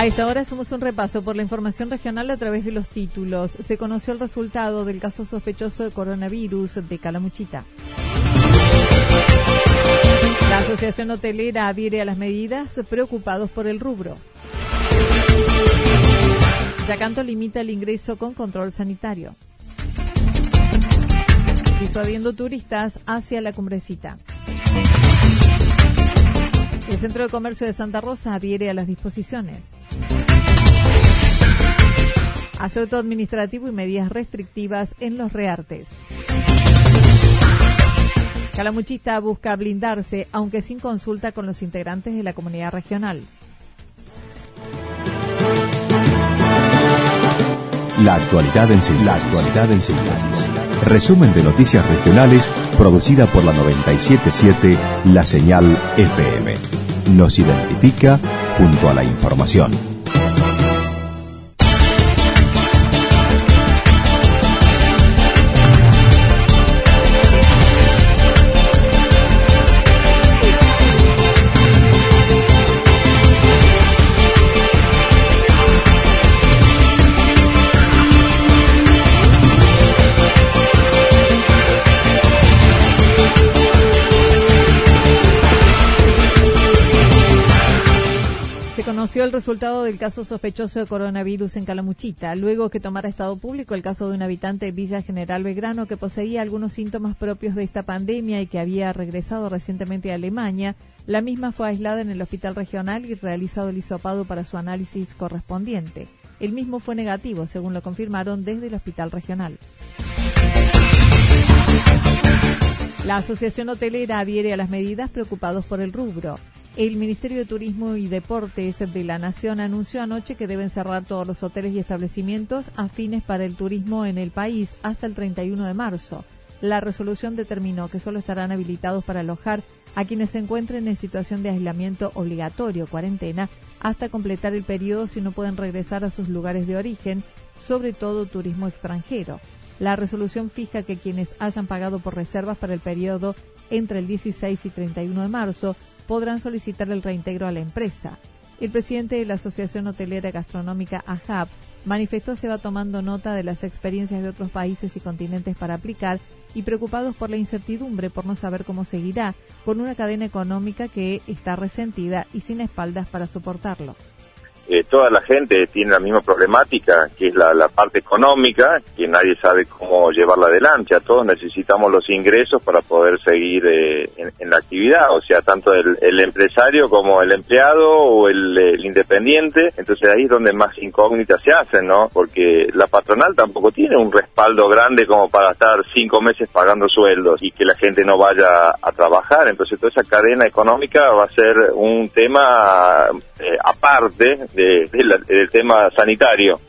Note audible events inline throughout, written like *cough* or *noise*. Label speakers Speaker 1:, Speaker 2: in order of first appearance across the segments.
Speaker 1: A esta hora hacemos un repaso por la información regional a través de los títulos. Se conoció el resultado del caso sospechoso de coronavirus de Calamuchita. La Asociación Hotelera adhiere a las medidas preocupados por el rubro. Yacanto limita el ingreso con control sanitario. Disuadiendo turistas hacia la cumbrecita. El Centro de Comercio de Santa Rosa adhiere a las disposiciones. Asunto administrativo y medidas restrictivas en los reartes. Calamuchita busca blindarse, aunque sin consulta con los integrantes de la comunidad regional.
Speaker 2: La actualidad en síntesis. La actualidad en síntesis. Resumen de noticias regionales producida por la 977 La Señal FM. Nos identifica junto a la información.
Speaker 1: Conoció el resultado del caso sospechoso de coronavirus en Calamuchita, luego que tomara estado público el caso de un habitante de Villa General Belgrano que poseía algunos síntomas propios de esta pandemia y que había regresado recientemente a Alemania. La misma fue aislada en el hospital regional y realizado el hisopado para su análisis correspondiente. El mismo fue negativo, según lo confirmaron desde el hospital regional. La Asociación Hotelera adhiere a las medidas preocupados por el rubro. El Ministerio de Turismo y Deportes de la Nación anunció anoche que deben cerrar todos los hoteles y establecimientos afines para el turismo en el país hasta el 31 de marzo. La resolución determinó que solo estarán habilitados para alojar a quienes se encuentren en situación de aislamiento obligatorio, cuarentena, hasta completar el periodo si no pueden regresar a sus lugares de origen, sobre todo turismo extranjero. La resolución fija que quienes hayan pagado por reservas para el periodo entre el 16 y 31 de marzo podrán solicitar el reintegro a la empresa. El presidente de la Asociación Hotelera Gastronómica AHAP manifestó se va tomando nota de las experiencias de otros países y continentes para aplicar y preocupados por la incertidumbre por no saber cómo seguirá con una cadena económica que está resentida y sin espaldas para soportarlo.
Speaker 3: Eh, toda la gente tiene la misma problemática, que es la, parte económica, que nadie sabe cómo llevarla adelante. A todos necesitamos los ingresos para poder seguir eh, en, la actividad, o sea, tanto el, empresario como el empleado o el, independiente. Entonces ahí es donde más incógnitas se hacen, ¿no? Porque la patronal tampoco tiene un respaldo grande como para estar cinco meses pagando sueldos y que la gente no vaya a trabajar. Entonces toda esa cadena económica va a ser un tema eh, aparte del tema sanitario.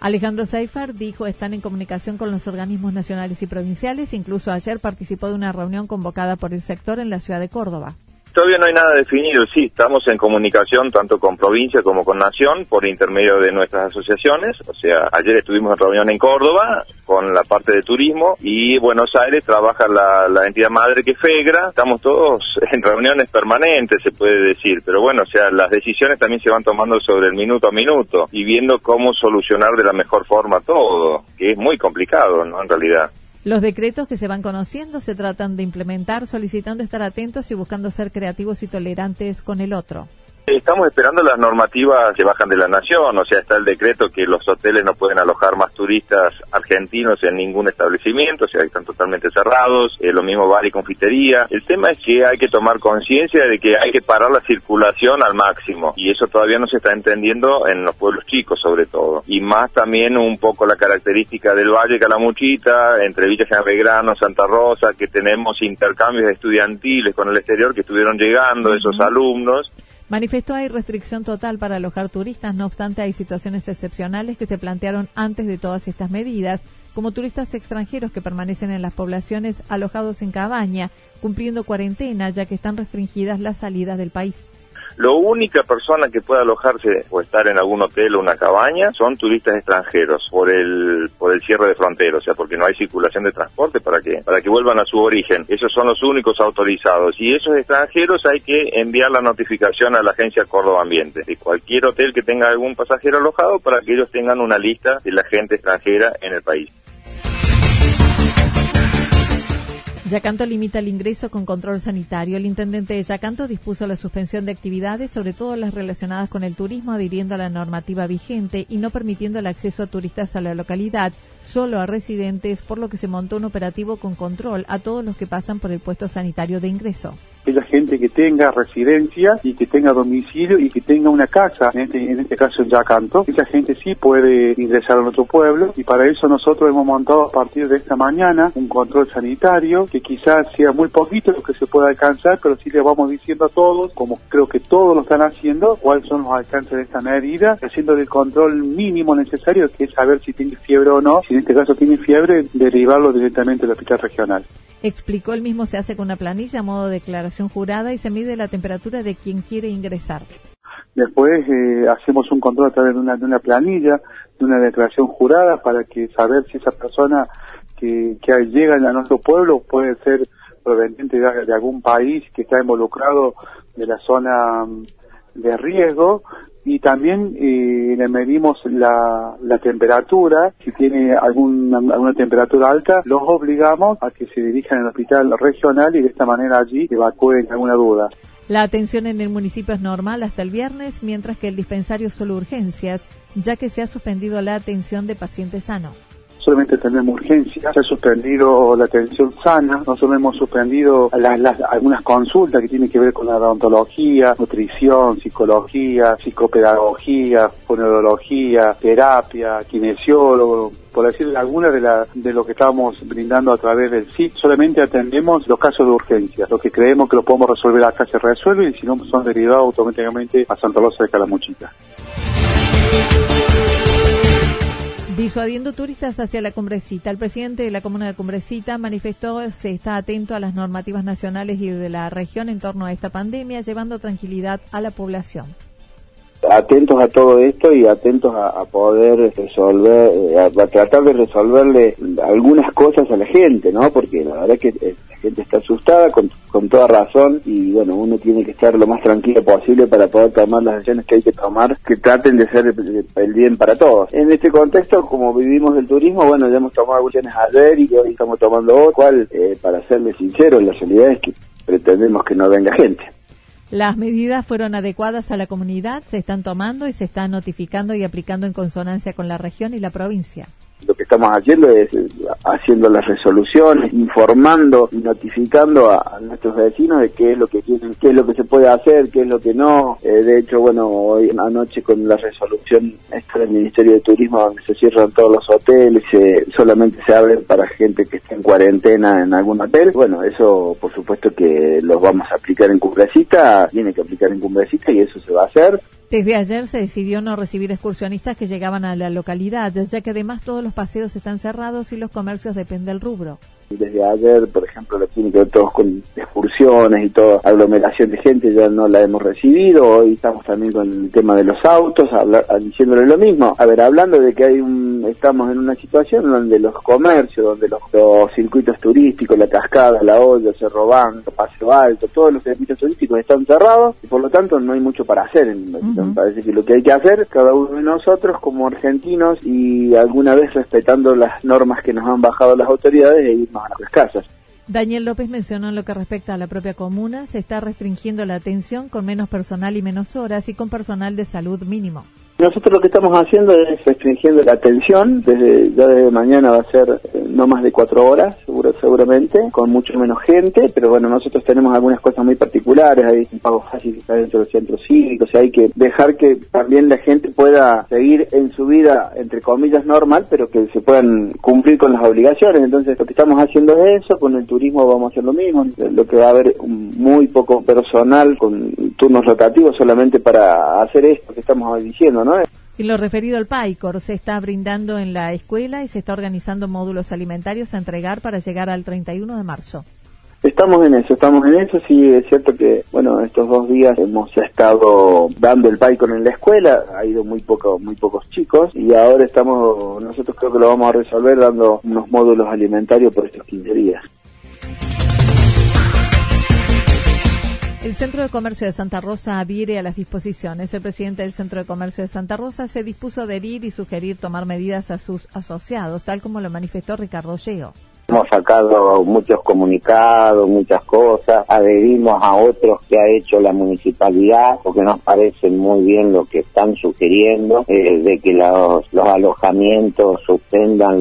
Speaker 1: Alejandro Seifert dijo están en comunicación con los organismos nacionales y provinciales. Incluso ayer participó de una reunión convocada por el sector en la ciudad de Córdoba.
Speaker 3: Todavía no hay nada definido, sí, estamos en comunicación tanto con provincia como con nación por intermedio de nuestras asociaciones. O sea, ayer estuvimos en reunión en Córdoba con la parte de turismo y Buenos Aires trabaja la, entidad madre que FEGRA. Estamos todos *laughs* en reuniones permanentes, se puede decir, pero bueno, o sea, las decisiones también se van tomando sobre el minuto a minuto y viendo cómo solucionar de la mejor forma todo, que es muy complicado, ¿no? En realidad.
Speaker 1: Los decretos que se van conociendo se tratan de implementar solicitando estar atentos y buscando ser creativos y tolerantes con el otro.
Speaker 3: Estamos esperando las normativas que bajan de la nación, o sea, está el decreto que los hoteles no pueden alojar más turistas argentinos en ningún establecimiento, o sea, están totalmente cerrados, eh, lo mismo bar y confitería. El tema es que hay que tomar conciencia de que hay que parar la circulación al máximo, y eso todavía no se está entendiendo en los pueblos chicos, sobre todo. Y más también un poco la característica del Valle Calamuchita, entre Villa General Belgrano, Santa Rosa, que tenemos intercambios estudiantiles con el exterior que estuvieron llegando, esos alumnos,
Speaker 1: Manifestó hay restricción total para alojar turistas, no obstante hay situaciones excepcionales que se plantearon antes de todas estas medidas, como turistas extranjeros que permanecen en las poblaciones alojados en cabaña, cumpliendo cuarentena ya que están restringidas las salidas del país.
Speaker 3: La única persona que puede alojarse o estar en algún hotel o una cabaña son turistas extranjeros por el por el cierre de fronteras, o sea, porque no hay circulación de transporte para que para que vuelvan a su origen. Esos son los únicos autorizados y esos extranjeros hay que enviar la notificación a la agencia Córdoba Ambiente de cualquier hotel que tenga algún pasajero alojado para que ellos tengan una lista de la gente extranjera en el país.
Speaker 1: Yacanto limita el ingreso con control sanitario. El intendente de Yacanto dispuso la suspensión de actividades, sobre todo las relacionadas con el turismo, adhiriendo a la normativa vigente y no permitiendo el acceso a turistas a la localidad, solo a residentes, por lo que se montó un operativo con control a todos los que pasan por el puesto sanitario de ingreso.
Speaker 4: Aquella gente que tenga residencia y que tenga domicilio y que tenga una casa, en este, en este caso en Yacanto, esa gente sí puede ingresar a nuestro pueblo y para eso nosotros hemos montado a partir de esta mañana un control sanitario que quizás sea muy poquito lo que se pueda alcanzar, pero sí le vamos diciendo a todos, como creo que todos lo están haciendo, cuáles son los alcances de esta medida, haciendo el control mínimo necesario, que es saber si tiene fiebre o no, si este caso tiene fiebre, derivarlo directamente al hospital regional.
Speaker 1: Explicó el mismo se hace con una planilla a modo de declaración jurada y se mide la temperatura de quien quiere ingresar.
Speaker 4: Después eh, hacemos un control a través de una, de una planilla, de una declaración jurada para que saber si esa persona que, que llega a nuestro pueblo puede ser proveniente de, de algún país que está involucrado de la zona mm, de riesgo y también eh, le medimos la, la, temperatura, si tiene algún, alguna temperatura alta, los obligamos a que se dirijan al hospital regional y de esta manera allí evacúen alguna duda.
Speaker 1: La atención en el municipio es normal hasta el viernes, mientras que el dispensario solo urgencias, ya que se ha suspendido la atención de pacientes sanos
Speaker 4: solamente tenemos urgencia, se ha suspendido la atención sana, nosotros hemos suspendido algunas consultas que tienen que ver con la odontología, nutrición, psicología, psicopedagogía, fonología, terapia, kinesiólogo, por decir alguna de, la, de lo que estamos brindando a través del SIC, solamente atendemos los casos de urgencia. Lo que creemos que lo podemos resolver acá se resuelve y si no son derivados automáticamente a Santa Rosa de Calamuchita.
Speaker 1: Disuadiendo turistas hacia la Cumbrecita, el presidente de la comuna de Cumbrecita manifestó se está atento a las normativas nacionales y de la región en torno a esta pandemia, llevando tranquilidad a la población
Speaker 5: atentos a todo esto y atentos a, poder resolver, eh, a, tratar de resolverle algunas cosas a la gente, ¿no? Porque la verdad es que eh, gente está asustada con, con toda razón y bueno, uno tiene que estar lo más tranquilo posible para poder tomar las acciones que hay que tomar, que traten de ser el bien para todos. En este contexto, como vivimos del turismo, bueno, ya hemos tomado acciones ayer y hoy estamos tomando hoy, cual, eh, para serles sincero, la realidad es que pretendemos que no venga gente.
Speaker 1: Las medidas fueron adecuadas a la comunidad, se están tomando y se están notificando y aplicando en consonancia con la región y la provincia.
Speaker 5: Estamos haciendo es eh, haciendo las resoluciones, informando y notificando a, nuestros vecinos de qué es lo que tienen, qué es lo que se puede hacer, qué es lo que no. Eh, de hecho, bueno, hoy anoche con la resolución esta del Ministerio de Turismo donde se cierran todos los hoteles, solamente se abren para gente que está en cuarentena en algún hotel. Bueno, eso por supuesto que los vamos a aplicar en Cumbrecita, tiene que aplicar en Cumbrecita y eso se va a hacer.
Speaker 1: Desde ayer se decidió no recibir excursionistas que llegaban a la localidad, ya que además todos los paseos están cerrados y los comercios dependen del rubro.
Speaker 5: Desde ayer, por ejemplo, la que ver todos con excursiones y toda aglomeración de gente, ya no la hemos recibido. Hoy estamos también con el tema de los autos, hablar, diciéndole lo mismo. A ver, hablando de que hay un estamos en una situación donde los comercios, donde los, circuitos turísticos, la cascada, la olla, Cerro Banco, Paseo Alto, todos los circuitos turísticos están cerrados y por lo tanto no hay mucho para hacer. En, Me parece que lo que hay que hacer, cada uno de nosotros como argentinos y alguna vez respetando las normas que nos han bajado las autoridades, e irnos a
Speaker 1: Daniel López mencionó en lo que respecta a la propia comuna, se está restringiendo la atención con menos personal y menos horas y con personal de salud mínimo.
Speaker 5: Nosotros lo que estamos haciendo es restringiendo la atención, desde ya desde mañana va a ser eh, no más de cuatro horas, seguro, seguramente, con mucho menos gente, pero bueno, nosotros tenemos algunas cosas muy particulares, hay un pago fácil que está dentro del centro cívico, o sea, hay que dejar que también la gente pueda seguir en su vida, entre comillas, normal, pero que se puedan cumplir con las obligaciones. Entonces, lo que estamos haciendo es eso, con el turismo vamos a hacer lo mismo, lo que va a haber muy poco personal con turnos rotativos solamente para hacer esto que estamos diciendo, ¿no?
Speaker 1: Y lo referido al PAICOR, se está brindando en la escuela y se está organizando módulos alimentarios a entregar para llegar al 31 de marzo.
Speaker 5: Estamos en eso, estamos en eso. Sí, es cierto que, bueno, estos dos días hemos estado dando el PAICOR en la escuela, ha ido muy poco, muy pocos chicos y ahora estamos, nosotros creo que lo vamos a resolver dando unos módulos alimentarios por estos 15 días.
Speaker 1: El Centro de Comercio de Santa Rosa adhiere a las disposiciones. El presidente del Centro de Comercio de Santa Rosa se dispuso a adherir y sugerir tomar medidas a sus asociados, tal como lo manifestó Ricardo Geo.
Speaker 6: Hemos sacado muchos comunicados, muchas cosas, adherimos a otros que ha hecho la municipalidad porque nos parece muy bien lo que están sugiriendo, eh, de que los, los alojamientos suspendan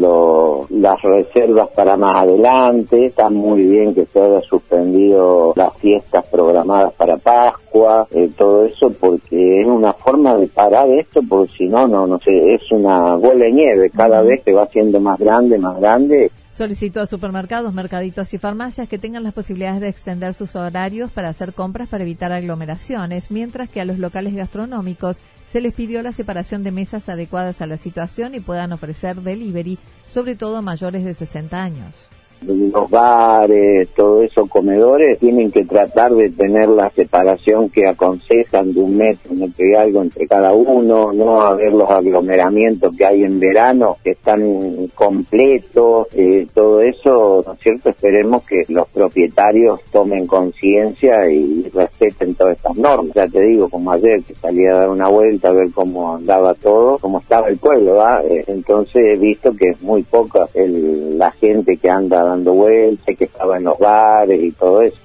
Speaker 6: las reservas para más adelante, está muy bien que se haya suspendido las fiestas programadas para Pascua, eh, todo eso porque es una forma de parar esto, porque si no, no, no sé, es una bola de nieve, cada vez que va siendo más grande, más grande,
Speaker 1: Solicitó a supermercados, mercaditos y farmacias que tengan las posibilidades de extender sus horarios para hacer compras para evitar aglomeraciones, mientras que a los locales gastronómicos se les pidió la separación de mesas adecuadas a la situación y puedan ofrecer delivery, sobre todo a mayores de 60 años
Speaker 6: los bares, todo eso, comedores, tienen que tratar de tener la separación que aconsejan de un metro, un metro y algo entre cada uno, no haber los aglomeramientos que hay en verano, que están completos, eh, todo eso, ¿no es cierto? Esperemos que los propietarios tomen conciencia y respeten todas estas normas. Ya te digo, como ayer que salí a dar una vuelta a ver cómo andaba todo, cómo estaba el pueblo, ¿va? Eh, entonces he visto que es muy poca el, la gente que anda dando vueltas, que estaba en los bares y todo eso.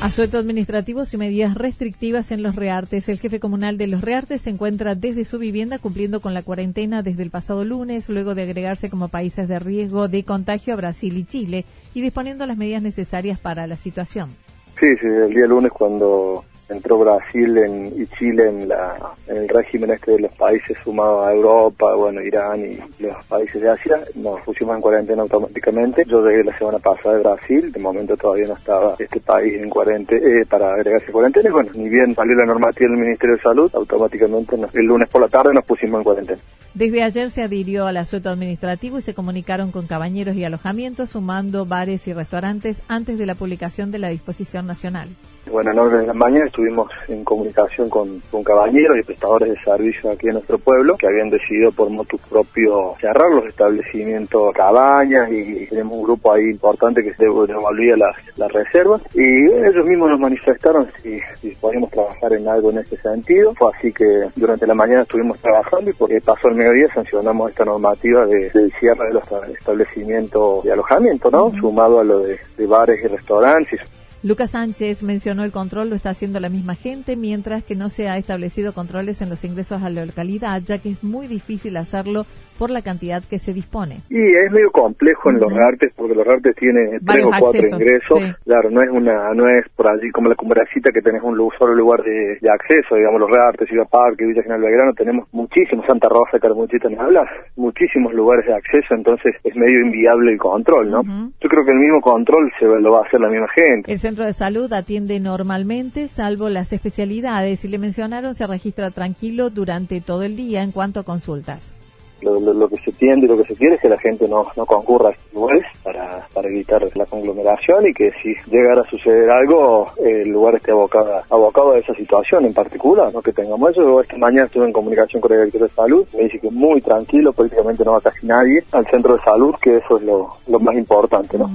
Speaker 1: Asueto administrativos y medidas restrictivas en los Reartes. El jefe comunal de los Reartes se encuentra desde su vivienda cumpliendo con la cuarentena desde el pasado lunes, luego de agregarse como países de riesgo de contagio a Brasil y Chile y disponiendo las medidas necesarias para la situación.
Speaker 7: Sí, sí, el día lunes cuando entró Brasil y Chile en, la, el régimen este de los países sumados a Europa, bueno, Irán y los países de Asia, nos pusimos en cuarentena automáticamente. Yo llegué la semana pasada de Brasil, de momento todavía no estaba este país en cuarentena, eh, para agregarse cuarentena, y bueno, ni bien salió la normativa del Ministerio de Salud, automáticamente el lunes por la tarde nos pusimos en cuarentena.
Speaker 1: Desde ayer se adhirió al asueto administrativo y se comunicaron con cabañeros y alojamientos, sumando bares y restaurantes antes de la publicación de la disposición nacional.
Speaker 7: Bueno, en orden de la mañana estuvimos en comunicación con, con caballeros y prestadores de servicios aquí en nuestro pueblo que habían decidido por motus propio cerrar los establecimientos cabañas y tenemos un grupo ahí importante que se devolvía las, las reservas y ellos mismos nos manifestaron si, si podíamos trabajar en algo en ese sentido. Fue así que durante la mañana estuvimos trabajando y porque pasó el mediodía sancionamos esta normativa de, del cierre de los establecimientos de alojamiento, ¿no? Sumado a lo de, de bares y restaurantes
Speaker 1: Lucas Sánchez mencionó el control lo está haciendo la misma gente, mientras que no se ha establecido controles en los ingresos a la localidad, ya que es muy difícil hacerlo por la cantidad que se dispone.
Speaker 7: Y es medio complejo en los artes porque los artes tienen tres o cuatro ingresos. Claro, no es una, no es por allí como la cumbracita que tenés un solo lugar de, acceso, digamos, los artes, Ciudad Parque, Villa General Belgrano, tenemos muchísimos, Santa Rosa, Carmuchita, ni hablar, muchísimos lugares de acceso, entonces es medio inviable el control, ¿no? Yo creo que el mismo control se lo va a hacer la misma gente.
Speaker 1: El centro de salud atiende normalmente, salvo las especialidades, y le mencionaron se registra tranquilo durante todo el día en cuanto a consultas.
Speaker 7: lo, que se tiende y lo que se quiere es que la gente no, no concurra a estos lugares para, para evitar la conglomeración y que si llegara a suceder algo, el lugar esté abocado, abocado a esa situación en particular, no que tengamos eso. Esta mañana estuve en comunicación con el director de salud, me dice que muy tranquilo, prácticamente no va casi nadie al centro de salud, que eso es lo, lo más importante, ¿no?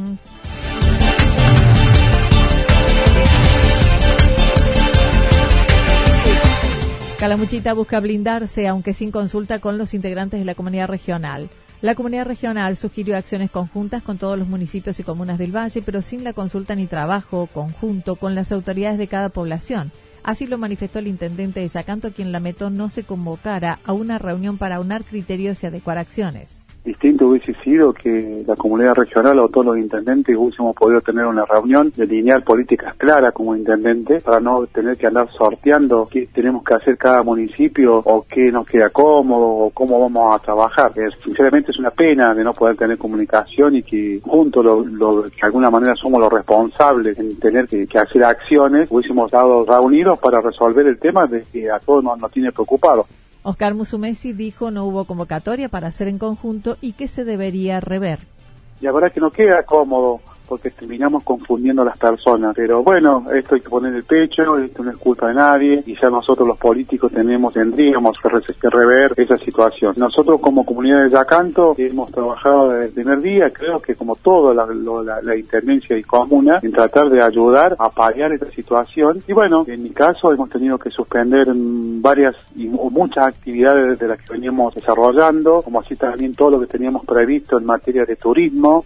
Speaker 1: Calamuchita busca blindarse, aunque sin consulta con los integrantes de la comunidad regional. La comunidad regional sugirió acciones conjuntas con todos los municipios y comunas del Valle, pero sin la consulta ni trabajo conjunto con las autoridades de cada población. Así lo manifestó el intendente de Yacanto, quien lamentó no se convocara a una reunión para unar criterios y adecuar acciones
Speaker 4: distinto hubiese sido que la comunidad regional o todos los intendentes hubiésemos podido tener una reunión, delinear políticas claras como intendente para no tener que andar sorteando qué tenemos que hacer cada municipio o qué nos queda cómodo o cómo vamos a trabajar. sinceramente es una pena de no poder tener comunicación y que juntos, lo, lo, de alguna manera somos los responsables en tener que, hacer acciones, hubiésemos dado reunidos para resolver el tema de que a todos nos, nos tiene preocupados.
Speaker 1: Oscar Musumesi dijo no hubo convocatoria para hacer en conjunto y que se debería rever.
Speaker 4: Y ahora que no queda cómodo porque terminamos confundiendo a las personas. Pero bueno, esto hay que poner el pecho, esto no es culpa de nadie, y ya nosotros los políticos tenemos, tendríamos que, rever esa situación. Nosotros como comunidad de Yacanto hemos trabajado desde el primer día, creo que como toda la, la, intendencia y comuna, en tratar de ayudar a paliar esta situación. Y bueno, en mi caso hemos tenido que suspender varias y muchas actividades de las que veníamos desarrollando, como así también todo lo que teníamos previsto en materia de turismo,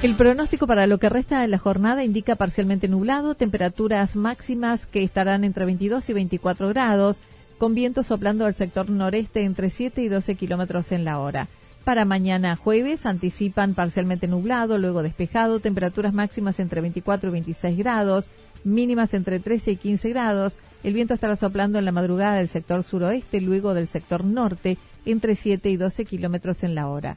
Speaker 1: El pronóstico para lo que resta de la jornada indica parcialmente nublado, temperaturas máximas que estarán entre 22 y 24 grados, con viento soplando al sector noreste entre 7 y 12 kilómetros en la hora. Para mañana jueves anticipan parcialmente nublado, luego despejado, temperaturas máximas entre 24 y 26 grados, mínimas entre 13 y 15 grados. El viento estará soplando en la madrugada del sector suroeste, luego del sector norte, entre 7 y 12 kilómetros en la hora.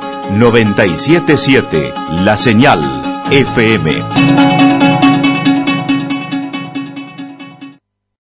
Speaker 2: 977 La Señal FM.